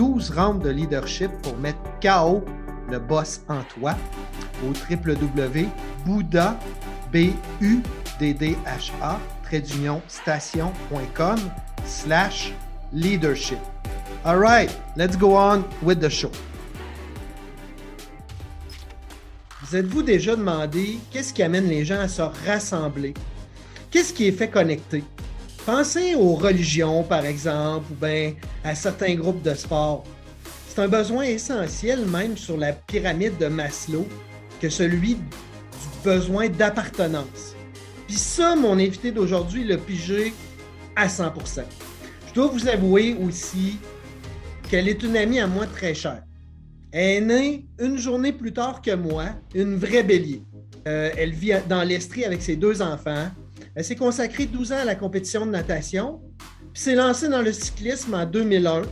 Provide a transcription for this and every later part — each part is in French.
12 rounds de leadership pour mettre KO le boss en toi au www.bouddha, b u d d h a slash leadership. All right, let's go on with the show. Vous êtes-vous déjà demandé qu'est-ce qui amène les gens à se rassembler? Qu'est-ce qui est fait connecter? Pensez aux religions, par exemple, ou bien à certains groupes de sport. C'est un besoin essentiel, même sur la pyramide de Maslow, que celui du besoin d'appartenance. Puis ça, mon invité d'aujourd'hui l'a pigé à 100 Je dois vous avouer aussi qu'elle est une amie à moi très chère. Elle est née une journée plus tard que moi, une vraie bélier. Euh, elle vit dans l'Estrie avec ses deux enfants. Elle s'est consacrée 12 ans à la compétition de natation, puis s'est lancée dans le cyclisme en 2001.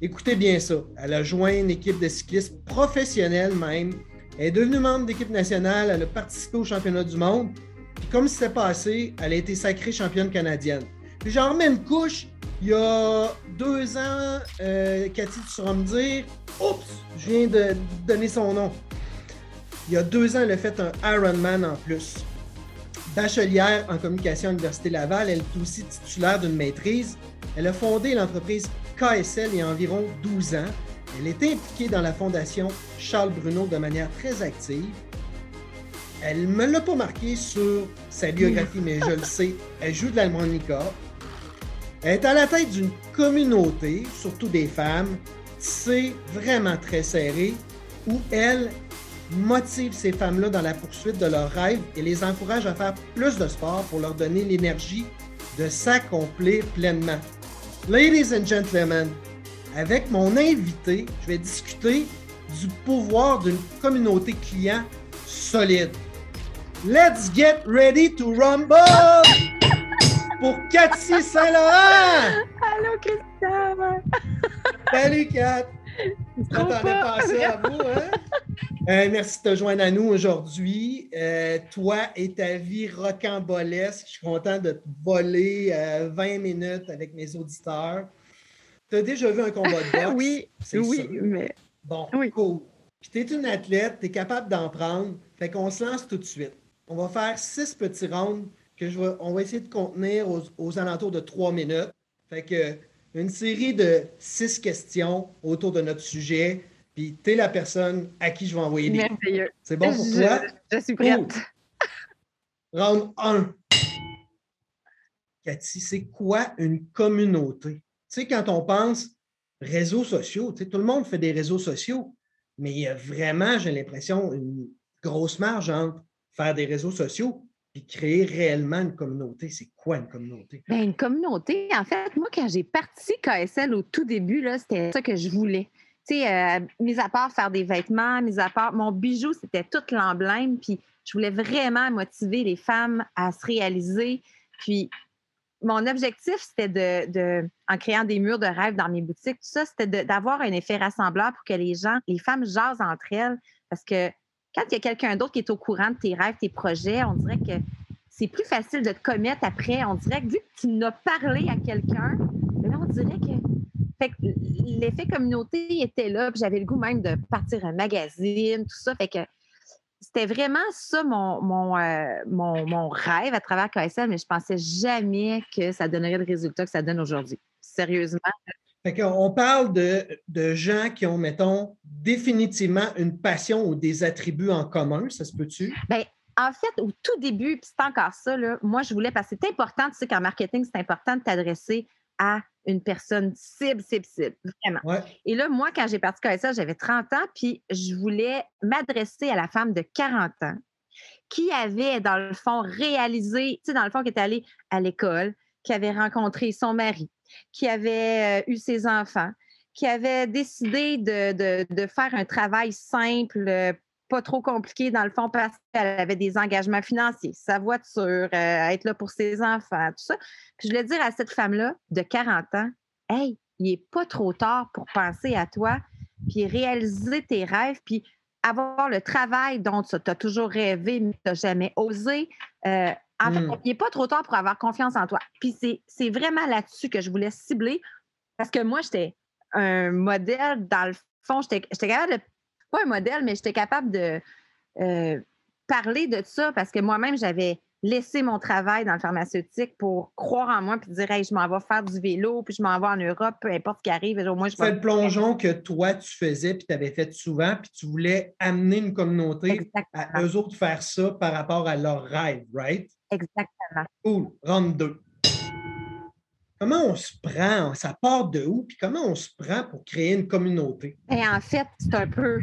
Écoutez bien ça. Elle a joint une équipe de cyclistes professionnelle même. Elle est devenue membre d'équipe nationale. Elle a participé au championnat du monde. Puis comme c'était passé, elle a été sacrée championne canadienne. Puis genre même couche, il y a deux ans, euh, Cathy, tu sauras me dire, oups, je viens de donner son nom. Il y a deux ans, elle a fait un Ironman en plus bachelière en communication à l'Université Laval. Elle est aussi titulaire d'une maîtrise. Elle a fondé l'entreprise KSL il y a environ 12 ans. Elle est impliquée dans la fondation Charles Bruno de manière très active. Elle ne me l'a pas marqué sur sa biographie, mais je le sais, elle joue de l'harmonica. Elle est à la tête d'une communauté, surtout des femmes, c'est vraiment très serré, où elle motive ces femmes-là dans la poursuite de leurs rêves et les encourage à faire plus de sport pour leur donner l'énergie de s'accomplir pleinement. Ladies and gentlemen, avec mon invité, je vais discuter du pouvoir d'une communauté client solide. Let's get ready to rumble! Pour Cathy Saint-Laurent! Allô, Christophe! Salut, Kat! Je t'attendais pas à ça à vous, hein? Euh, merci de te joindre à nous aujourd'hui. Euh, toi et ta vie rocambolesque, je suis content de te voler 20 euh, minutes avec mes auditeurs. Tu as déjà vu un combat de boxe? oui, oui, mais. Bon, cool. Puis tu es une athlète, tu es capable d'en prendre. Fait qu'on se lance tout de suite. On va faire six petits rounds que je vais, on va essayer de contenir aux, aux alentours de trois minutes. Fait que une série de six questions autour de notre sujet puis tu es la personne à qui je vais envoyer des Merveilleux. C'est bon pour toi? Je suis prête. Round 1. Cathy, c'est quoi une communauté? Tu sais, quand on pense réseaux sociaux, tu sais, tout le monde fait des réseaux sociaux, mais il y a vraiment, j'ai l'impression, une grosse marge entre faire des réseaux sociaux et créer réellement une communauté. C'est quoi une communauté? Bien, une communauté, en fait, moi, quand j'ai parti KSL au tout début, c'était ça que je voulais tu sais, euh, mis à part faire des vêtements, mis à part mon bijou, c'était tout l'emblème. Puis je voulais vraiment motiver les femmes à se réaliser. Puis mon objectif, c'était de, en créant des murs de rêve dans mes boutiques, tout ça, c'était d'avoir un effet rassembleur pour que les gens, les femmes jasent entre elles. Parce que quand il y a quelqu'un d'autre qui est au courant de tes rêves, tes projets, on dirait que c'est plus facile de te commettre après. On dirait que vu que tu n'as parlé à quelqu'un, ben on dirait que l'effet communauté était là, puis j'avais le goût même de partir un magazine, tout ça. Fait que c'était vraiment ça mon, euh, mon, mon, rêve à travers KSL, mais je pensais jamais que ça donnerait le résultat que ça donne aujourd'hui. Sérieusement. Fait qu'on parle de, de, gens qui ont, mettons, définitivement une passion ou des attributs en commun, ça se peut-tu? Bien, en fait, au tout début, puis c'est encore ça, là, moi, je voulais, parce que c'est important, tu sais qu'en marketing, c'est important de t'adresser à une personne cible, cible, cible, vraiment. Et là, moi, quand j'ai parti KSL, j'avais 30 ans, puis je voulais m'adresser à la femme de 40 ans qui avait, dans le fond, réalisé, tu sais, dans le fond, qui était allée à l'école, qui avait rencontré son mari, qui avait euh, eu ses enfants, qui avait décidé de, faire un travail simple, euh, pas trop compliqué dans le fond parce qu'elle avait des engagements financiers, sa voiture, euh, être là pour ses enfants, tout ça. Puis je voulais dire à cette femme-là de 40 ans, hey, il n'est pas trop tard pour penser à toi, puis réaliser tes rêves, puis avoir le travail dont tu as toujours rêvé, mais tu n'as jamais osé. Euh, en fait, hmm. il n'est pas trop tard pour avoir confiance en toi. Puis c'est vraiment là-dessus que je voulais cibler parce que moi, j'étais un modèle dans le fond. J'étais capable de, pas un modèle, mais j'étais capable de euh, parler de ça parce que moi-même, j'avais laissé mon travail dans le pharmaceutique pour croire en moi puis dire hey, je m'en vais faire du vélo puis je m'en vais en Europe peu importe ce qui arrive au moins je c'est le plongeon que toi tu faisais puis tu avais fait souvent puis tu voulais amener une communauté à eux autres faire ça par rapport à leur rêve right? Exactement cool round deux Comment on se prend? Ça part de où? Puis comment on se prend pour créer une communauté? Et en fait, c'est un peu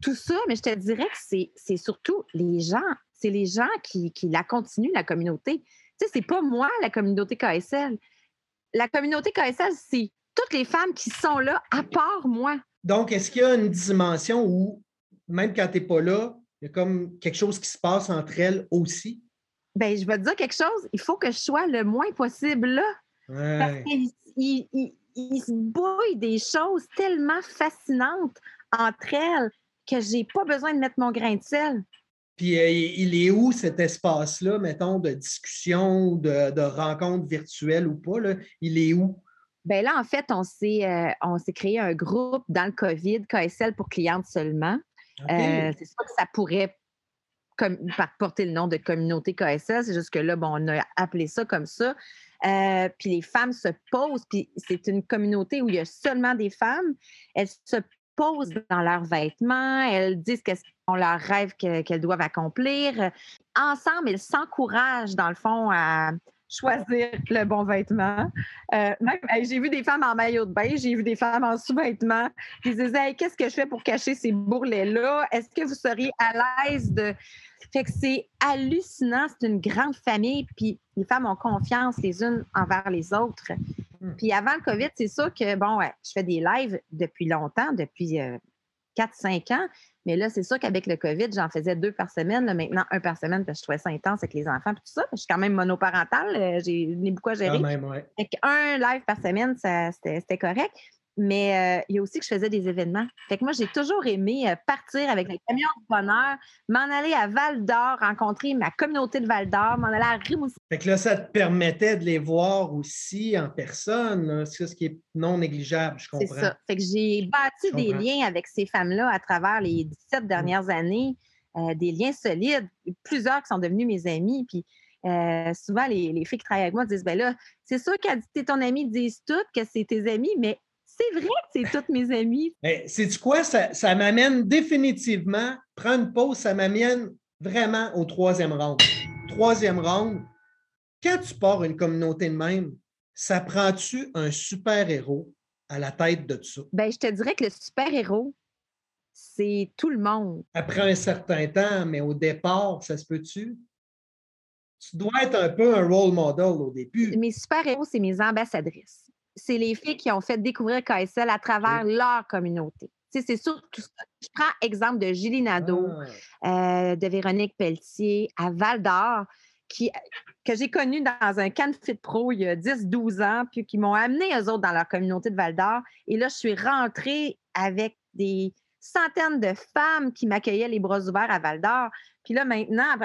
tout ça, mais je te dirais que c'est surtout les gens. C'est les gens qui, la continuent, la communauté. Tu sais, c'est pas moi, la communauté KSL. La communauté KSL, c'est toutes les femmes qui sont là, à part moi. Donc, est-ce qu'il y a une dimension où, même quand tu n'es pas là, il y a comme quelque chose qui se passe entre elles aussi? Bien, je vais te dire quelque chose. Il faut que je sois le moins possible là. Parce qu'il il, se bouille des choses tellement fascinantes entre elles que j'ai pas besoin de mettre mon grain de sel. Puis euh, il est où cet espace-là, mettons, de discussion, de, de rencontre virtuelle ou pas? Là? Il est où? Bien là, en fait, on s'est, euh, on s'est créé un groupe dans le COVID, KSL pour clientes seulement. Euh, c'est sûr que ça pourrait comme, porter le nom de communauté KSL, c'est juste que là, bon, on a appelé ça comme ça. Euh, puis les femmes se posent, puis c'est une communauté où il y a seulement des femmes. Elles se posent dans leurs vêtements, elles disent qu'elles ont leurs rêves qu'elles doivent accomplir. Ensemble, elles s'encouragent, dans le fond, à choisir le bon vêtement. Euh, j'ai vu des femmes en maillot de bain, j'ai vu des femmes en sous-vêtements. Ils disaient Qu'est-ce que je fais pour cacher ces bourrelets-là? Est-ce que vous seriez à l'aise de fait que c'est hallucinant. C'est une grande famille. Puis les femmes ont confiance les unes envers les autres. Hmm. Puis avant le COVID, c'est sûr que, bon, je fais des lives depuis longtemps, depuis 4-5 euh, ans. Mais là, c'est sûr qu'avec le COVID, j'en faisais deux par semaine. maintenant, un par semaine, parce que je trouvais ça intense avec les enfants et tout ça. Je suis quand même monoparentale. Euh, j'ai beaucoup à gérer. un live par semaine, c'était correct mais euh, il y a aussi que je faisais des événements. Fait que moi, j'ai toujours aimé partir avec le camion du bonheur, m'en aller à Val d'Or, rencontrer ma communauté de Val d'Or, m'en aller à Rimouski. Fait que là, ça te permettait de les voir aussi en personne, c'est ce qui est non négligeable, je comprends. C'est ça. Fait que j'ai bâti des liens avec ces femmes-là à travers les 17 mmh. dernières années, euh, des liens solides, plusieurs qui sont devenus mes amis, puis souvent, les, filles qui travaillent avec moi disent ben là, c'est sûr qu'à ton ami disent toutes que c'est tes amis, mais c'est vrai que c'est toutes mes amies. C'est du quoi? Ça, ça m'amène définitivement, prendre une pause, ça m'amène vraiment au troisième round. Troisième round, quand tu pars une communauté de même, ça prend-tu un super-héros à la tête de ça? Ben, je te dirais que le super-héros, c'est tout le monde. Après un certain temps, mais au départ, ça se peut-tu? Tu dois être un peu un role model au début. Mes super-héros, c'est mes ambassadrices c'est les filles qui ont fait découvrir KSL à travers leur communauté. C'est surtout ça. Je prends exemple de Julie Nadeau, ah. euh, de Véronique Pelletier, à Val d'Or, qui, que j'ai connu dans un Can Fit Pro il y a 10-12 ans, puis qui m'ont amené eux autres dans leur communauté de Val d'Or. Et là, je suis rentrée avec des centaines de femmes qui m'accueillaient les bras ouverts à Val d'Or. Puis là, maintenant,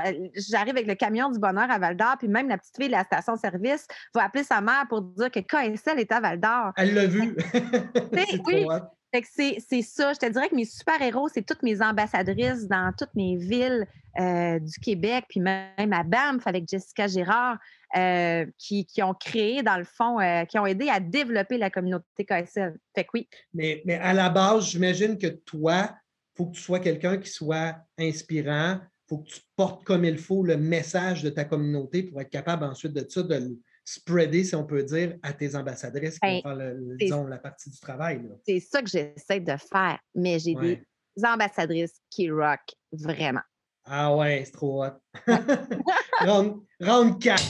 j'arrive avec le camion du bonheur à Val d'Or, puis même la petite fille de la station-service va appeler sa mère pour dire que KSL est à Val d'Or. Elle l'a vu. oui. C'est ça. Je te dirais que mes super-héros, c'est toutes mes ambassadrices dans toutes mes villes euh, du Québec, puis même à Banff avec Jessica Girard, euh, qui, ont créé, dans le fond, euh, qui ont aidé à développer la communauté KSL. Fait que oui. Mais, à la base, j'imagine que toi, il faut que tu sois quelqu'un qui soit inspirant, faut que tu portes comme il faut le message de ta communauté pour être capable ensuite de ça de spreader, si on peut dire, à tes ambassadrices qui vont ben, faire la partie du travail. C'est ça que j'essaie de faire, mais j'ai des ambassadrices qui rock vraiment. Ah ouais, c'est trop hot. round, 4.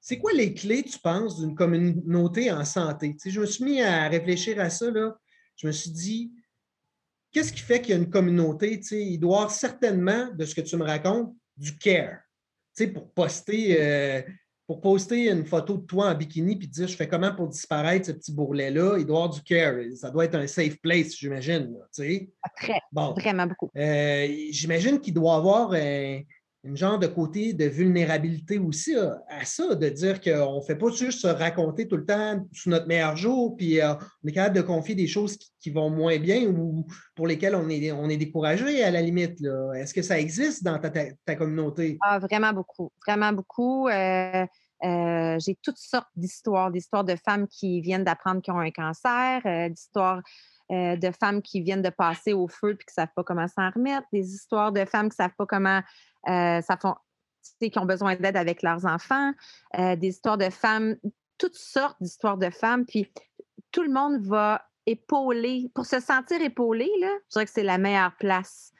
c'est quoi les clés, tu penses, d'une communauté en santé? je me suis mis à réfléchir à ça. Là. Je me suis dit, qu'est-ce qui fait qu'il y a une communauté? il doit avoir certainement, de ce que tu me racontes, du care. pour poster, euh, pour poster une photo de toi en bikini puis dire je fais comment pour disparaître ce petit bourrelet-là, il doit y avoir du care. Ça doit être un safe place, j'imagine. Très, vraiment beaucoup. Euh, j'imagine qu'il doit y avoir un, une genre de côté de vulnérabilité aussi à ça, de dire qu'on ne fait pas juste se raconter tout le temps sous notre meilleur jour, puis euh, on est capable de confier des choses qui, vont moins bien ou pour lesquelles on est, on est découragé à la limite. Est-ce que ça existe dans ta, communauté? Ah, vraiment beaucoup, vraiment beaucoup. Euh, euh, j'ai toutes sortes d'histoires, d'histoires de femmes qui viennent d'apprendre qu'ils ont un cancer, d'histoires de femmes qui viennent de passer au feu et qui ne savent pas comment s'en remettre, des histoires de femmes qui ne savent pas comment euh, ça font, qui ont besoin d'aide avec leurs enfants, euh, des histoires de femmes, toutes sortes d'histoires de femmes. Puis tout le monde va épauler. Pour se sentir épaulé, là, je dirais que c'est la meilleure place.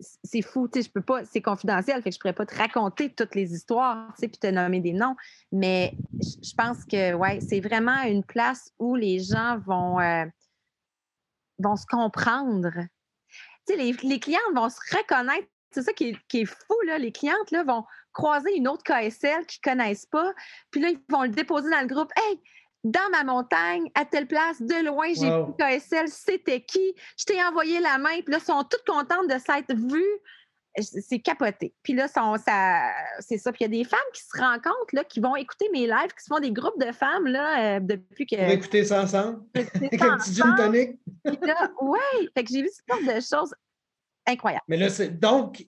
Euh, c'est fou, tu sais, je peux pas, c'est confidentiel, fait que je pourrais pas te raconter toutes les histoires, tu sais, puis te nommer des noms, mais je pense que, ouais, c'est vraiment une place où les gens vont, vont se comprendre. Tu sais, les, les clients vont se reconnaître c'est ça qui est, fou, là. Les clientes là, vont croiser une autre KSL qu'ils ne connaissent pas, puis là, ils vont le déposer dans le groupe. Hey, dans ma montagne, à telle place, de loin, j'ai vu KSL, c'était qui? Je t'ai envoyé la main, puis là, ils sont toutes contentes de s'être vues. C'est capoté. Puis là, c'est ça. Puis il y a des femmes qui se rencontrent, là, qui vont écouter mes lives, qui se font des groupes de femmes là, euh, depuis que. Pour écouter ça ensemble? Avec un petit gin tonic? oui, fait que j'ai vu ce genre de choses incroyable. Mais là, donc,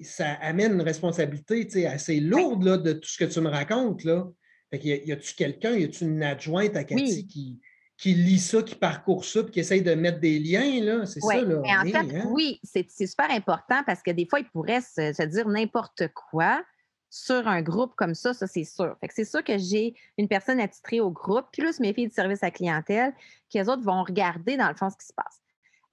ça amène une responsabilité assez lourde là, de tout ce que tu me racontes. Là. Fait y a-tu quelqu'un, y a-tu une adjointe à Cathy qui, qui lit ça, qui parcourt ça, puis qui essaye de mettre des liens, là? C'est ça, là. en fait, hein? oui, c'est super important parce que des fois, il pourrait se, dire n'importe quoi sur un groupe comme ça, ça c'est sûr. Fait que c'est sûr que j'ai une personne attitrée au groupe, plus mes filles de service à clientèle, qui eux autres vont regarder dans le fond ce qui se passe.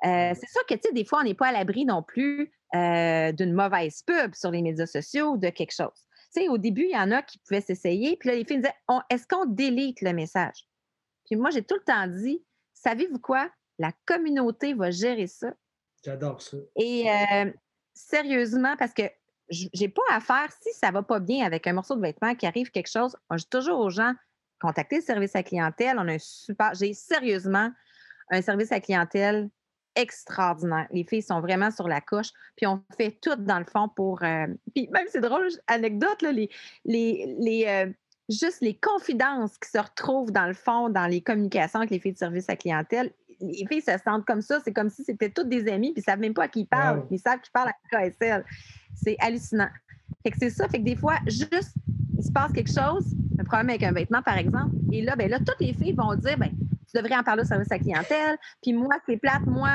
Euh, c'est sûr que, tu sais, des fois, on n'est pas à l'abri non plus euh, d'une mauvaise pub sur les médias sociaux ou de quelque chose. Tu sais, au début, il y en a qui pouvaient s'essayer, puis là, les filles me disaient Est-ce qu'on délite le message? Puis moi, j'ai tout le temps dit Savez-vous quoi? La communauté va gérer ça. J'adore ça. Et euh, sérieusement, parce que j'ai pas à faire si ça va pas bien avec un morceau de vêtement qui arrive quelque chose. Moi, je dis toujours aux gens contactez le service à clientèle. On a un super. J'ai sérieusement un service à clientèle extraordinaire. Les filles sont vraiment sur la couche. Puis on fait tout dans le fond pour. Euh, puis même, c'est drôle, anecdote, là, les, les, les euh, juste les confidences qui se retrouvent dans le fond, dans les communications avec les filles de service à clientèle. Les filles se sentent comme ça. C'est comme si c'était toutes des amies, puis ils ne savent même pas à qui ils parlent. Ils savent qu'ils parlent à KSL. C'est hallucinant. Fait que c'est ça. Fait que des fois, juste, il se passe quelque chose, un problème avec un vêtement, par exemple, et là, ben là, toutes les filles vont dire, ben tu devrais en parler au service à clientèle. Puis moi, c'est plate, moi,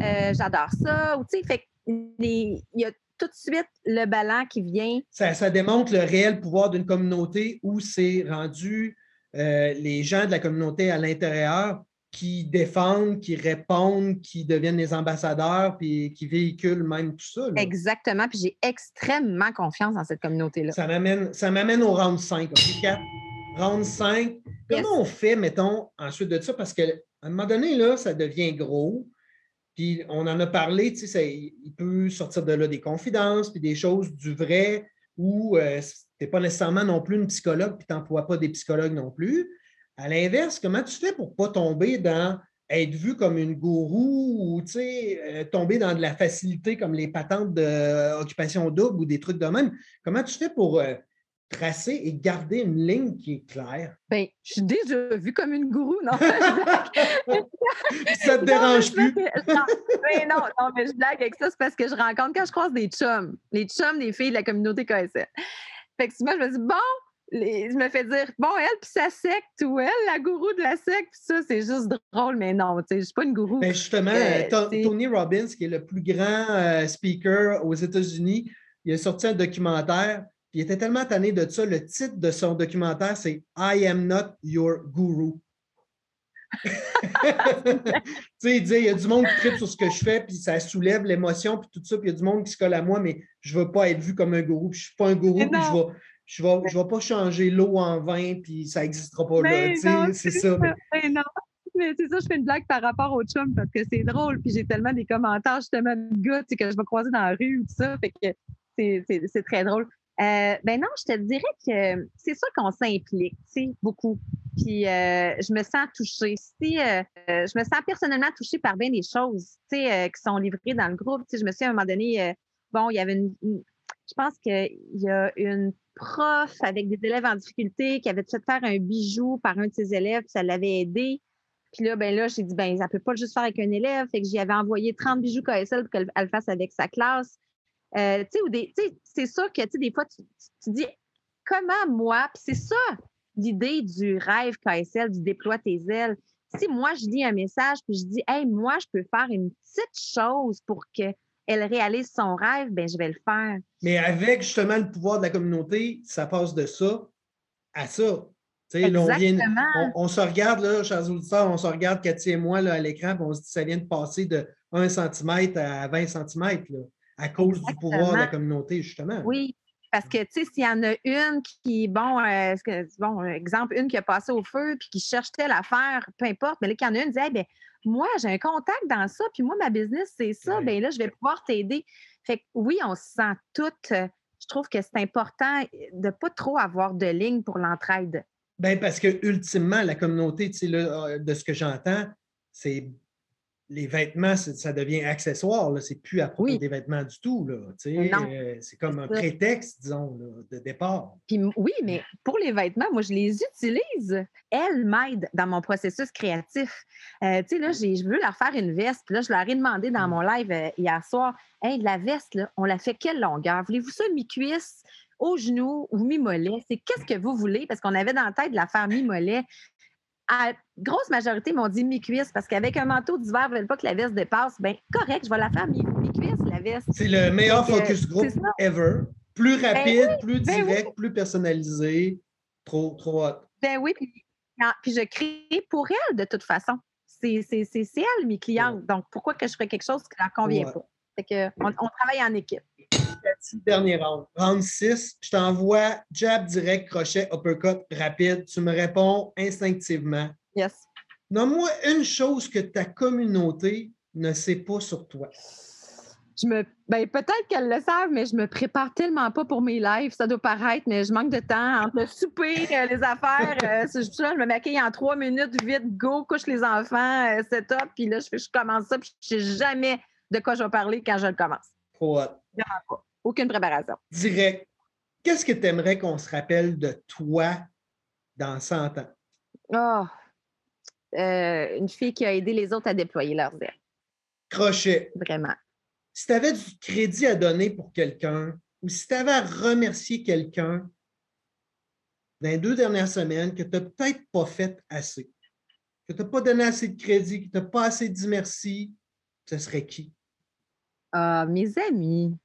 euh, j'adore ça. Ou tu sais, fait il y a tout de suite le ballon qui vient. Ça, démontre le réel pouvoir d'une communauté où c'est rendu euh, les gens de la communauté à l'intérieur qui défendent, qui répondent, qui deviennent les ambassadeurs, puis qui véhiculent même tout ça. Exactement. Puis j'ai extrêmement confiance dans cette communauté-là. Ça m'amène au round 5. OK, Round 5, comment on fait, mettons, ensuite de ça? Parce qu'à un moment donné, là, ça devient gros. Puis on en a parlé, tu sais, il peut sortir de là des confidences, puis des choses du vrai, où euh, tu n'es pas nécessairement non plus une psychologue, puis tu n'emploies pas des psychologues non plus. À l'inverse, comment tu fais pour ne pas tomber dans être vu comme une gourou ou tu sais, euh, tomber dans de la facilité comme les patentes d'occupation double ou des trucs de même? Comment tu fais pour euh, tracer et garder une ligne qui est claire? Bien, je suis déjà vue comme une gourou, non? ça te dérange plus? non, non, mais je blague avec ça, c'est parce que je rencontre quand je croise des chums, les chums des filles de la communauté KSL. Fait que souvent, je me dis, bon, je me fais dire, bon, elle, puis sa secte, ou elle, la gourou de la secte, puis ça, c'est juste drôle, mais non, tu sais, je suis pas une gourou. Ben justement, euh, Tony Robbins, qui est le plus grand euh, speaker aux États-Unis, il a sorti un documentaire il était tellement tanné de ça. Le titre de son documentaire, c'est I am not your guru. tu sais, il dit, il y a du monde qui tripe sur ce que je fais, puis ça soulève l'émotion, puis tout ça, puis il y a du monde qui se colle à moi, mais je ne veux pas être vu comme un gourou, puis je ne suis pas un gourou, puis je vais, je ne vais, je vais pas changer l'eau en vin, puis ça n'existera pas là. C'est ça. Mais... non. Mais c'est ça, je fais une blague par rapport au chum parce que c'est drôle. Puis j'ai tellement des commentaires justement de gars que je vais croiser dans la rue ou tout ça. Fait que c'est très drôle. Euh, ben non, je te dirais que c'est sûr qu'on s'implique, beaucoup. Puis euh, je me sens touchée. Si, euh, je me sens personnellement touchée par bien des choses, tu sais, qui sont livrées dans le groupe. Tu je me suis à un moment donné, bon, il y avait une, je pense qu'il y a une prof avec des élèves en difficulté qui avait fait faire un bijou par un de ses élèves, puis ça l'avait aidé. Puis là, ben là, j'ai dit, ben, ça peut pas juste faire avec un élève. Fait que j'y avais envoyé 30 bijoux KSL pour qu'elle le fasse avec sa classe. Euh, c'est ça que, des fois, tu, dis comment moi, puis c'est ça l'idée du rêve KSL, du déploie tes ailes. Si moi, je lis un message, puis je dis, hey, moi, je peux faire une petite chose pour qu'elle réalise son rêve, ben je vais le faire. Mais avec justement le pouvoir de la communauté, ça passe de ça à ça. on, se regarde, là, chers auditeurs, on se regarde, Cathy et moi, là, à l'écran, on se dit ça vient de passer de 1 cm à 20 cm à cause du pouvoir de la communauté, justement. Oui, parce que, tu sais, s'il y en a une qui, bon, euh, bon, exemple, une qui a passé au feu puis qui cherche telle affaire, peu importe, mais là, qu'il y en a une qui dit, ben, moi, j'ai un contact dans ça, puis moi, ma business, c'est ça, bien là, je vais pouvoir t'aider. Fait que oui, on se sent toutes. Euh, je trouve que c'est important de ne pas trop avoir de ligne pour l'entraide. Bien, parce que, ultimement, la communauté, tu sais, euh, de ce que j'entends, c'est les vêtements, ça devient accessoire. C'est plus à propos des vêtements du tout. Euh, c'est comme un prétexte, disons, de départ. oui, mais pour les vêtements, moi, je les utilise. Elles m'aident dans mon processus créatif. Euh, tu sais, là, je veux leur faire une veste. là, je leur ai demandé dans mm. mon live euh, hier soir, hey, la veste, on la fait quelle longueur? Voulez-vous ça mi-cuisse? au genou ou mi-mollet, c'est qu'est-ce que vous voulez, parce qu'on avait dans la tête de la faire mi-mollet à grosse majorité m'ont dit mi-cuisse parce qu'avec un manteau d'hiver, ils ne veulent pas que la veste dépasse. Bien, correct, je vais la faire mi-cuisse, la veste. C'est le meilleur focus group ever. Plus ben rapide, plus ben direct, plus personnalisé. Trop, trop hot. Ben oui, puis, je crée pour elle de toute façon. C'est elle, mes clientes. Donc, pourquoi que je ferais quelque chose qui ne leur convient pas? Fait que, on, on travaille en équipe dernier round. Round 6, je t'envoie jab direct, crochet, uppercut rapide. Tu me réponds instinctivement. Yes. Nomme-moi une chose que ta communauté ne sait pas sur toi. Je me, ben, peut-être qu'elles le savent, mais je me prépare tellement pas pour mes lives. Ça doit paraître, mais je manque de temps entre le souper, euh, les affaires. Euh, je, me maquille en trois minutes, vite, go, couche les enfants, euh, setup, puis là, je, je commence ça, puis je sais jamais de quoi je vais parler quand je le commence. Trop aucune préparation. Direct. Qu'est-ce que tu aimerais qu'on se rappelle de toi dans 100 ans? Oh, une fille qui a aidé les autres à déployer leurs ailes. Crochet. Vraiment. Si tu avais du crédit à donner pour quelqu'un ou si tu avais à remercier quelqu'un dans les deux dernières semaines que tu n'as peut-être pas fait assez, que tu n'as pas donné assez de crédit, que tu n'as pas assez dit merci, ce serait qui? Ah, mes amis.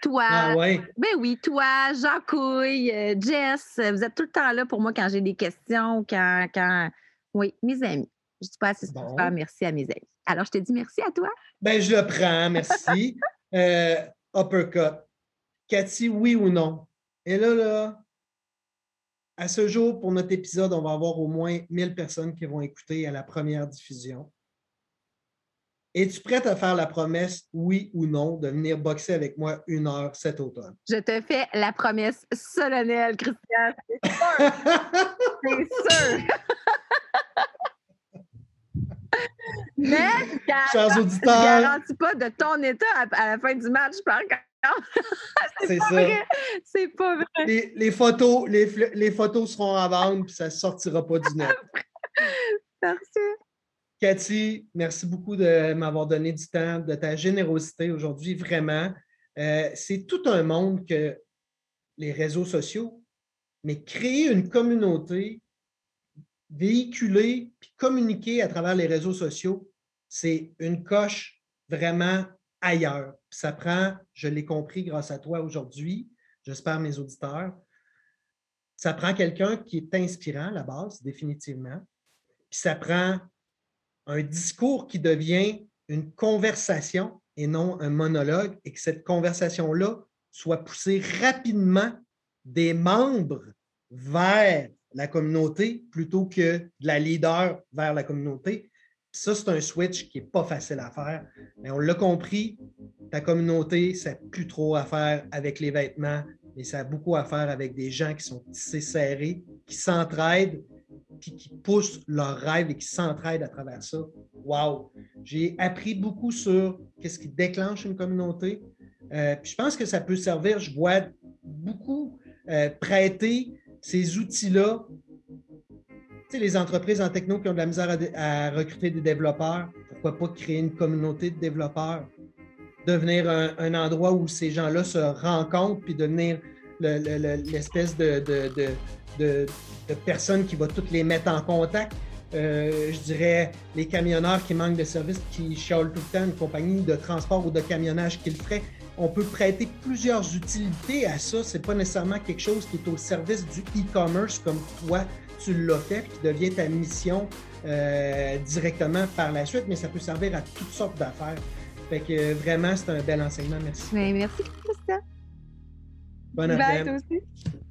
Toi, ah ben oui, toi, Jacouille, euh, Jess, vous êtes tout le temps là pour moi quand j'ai des questions, quand, quand... Oui, mes amis. Je ne dis pas assez bon. merci à mes amis. Alors, je te dis merci à toi. Ben, je le prends, merci. euh, uppercut. Cathy, oui ou non? Et là, là, à ce jour, pour notre épisode, on va avoir au moins 1000 personnes qui vont écouter à la première diffusion. Es-tu prête à faire la promesse, oui ou non, de venir boxer avec moi une heure cet automne? Je te fais la promesse solennelle, Christian. C'est sûr. C'est sûr. Mais Chers auditeurs, je ne garantis pas de ton état à, la fin du match, par contre. c'est pas vrai. C'est pas vrai. Les, photos, les, les, photos seront à vendre puis ça ne sortira pas du net. Merci. Cathy, merci beaucoup de m'avoir donné du temps, de ta générosité aujourd'hui, vraiment. Euh, c'est tout un monde que les réseaux sociaux, mais créer une communauté, véhiculer puis communiquer à travers les réseaux sociaux, c'est une coche vraiment ailleurs. ça prend, je l'ai compris grâce à toi aujourd'hui, j'espère mes auditeurs, ça prend quelqu'un qui est inspirant à la base, définitivement. Puis ça prend un discours qui devient une conversation et non un monologue, et que cette conversation-là soit poussée rapidement des membres vers la communauté plutôt que de la leader vers la communauté. Ça, c'est un switch qui n'est pas facile à faire. Mais on l'a compris, ta communauté, ça n'a plus trop à faire avec les vêtements, mais ça a beaucoup à faire avec des gens qui sont tissés serrés, qui s'entraident, puis qui poussent leurs rêves et qui s'entraident à travers ça. Wow! J'ai appris beaucoup sur qu'est-ce qui déclenche une communauté. Euh, puis je pense que ça peut servir, je vois beaucoup euh, prêter ces outils-là. Tu sais, les entreprises en techno qui ont de la misère à, recruter des développeurs, pourquoi pas créer une communauté de développeurs? Devenir un, endroit où ces gens-là se rencontrent, puis devenir l'espèce de, de, personnes qui va toutes les mettre en contact. Euh, je dirais les camionneurs qui manquent de services, qui chiolent tout le temps une compagnie de transport ou de camionnage qui le on peut prêter plusieurs utilités à ça. Ce n'est pas nécessairement quelque chose qui est au service du e-commerce comme toi, tu l'as fait, qui devient ta mission euh, directement par la suite, mais ça peut servir à toutes sortes d'affaires. Fait que vraiment, c'est un bel enseignement. Merci. merci, Buenas Bye, Susie.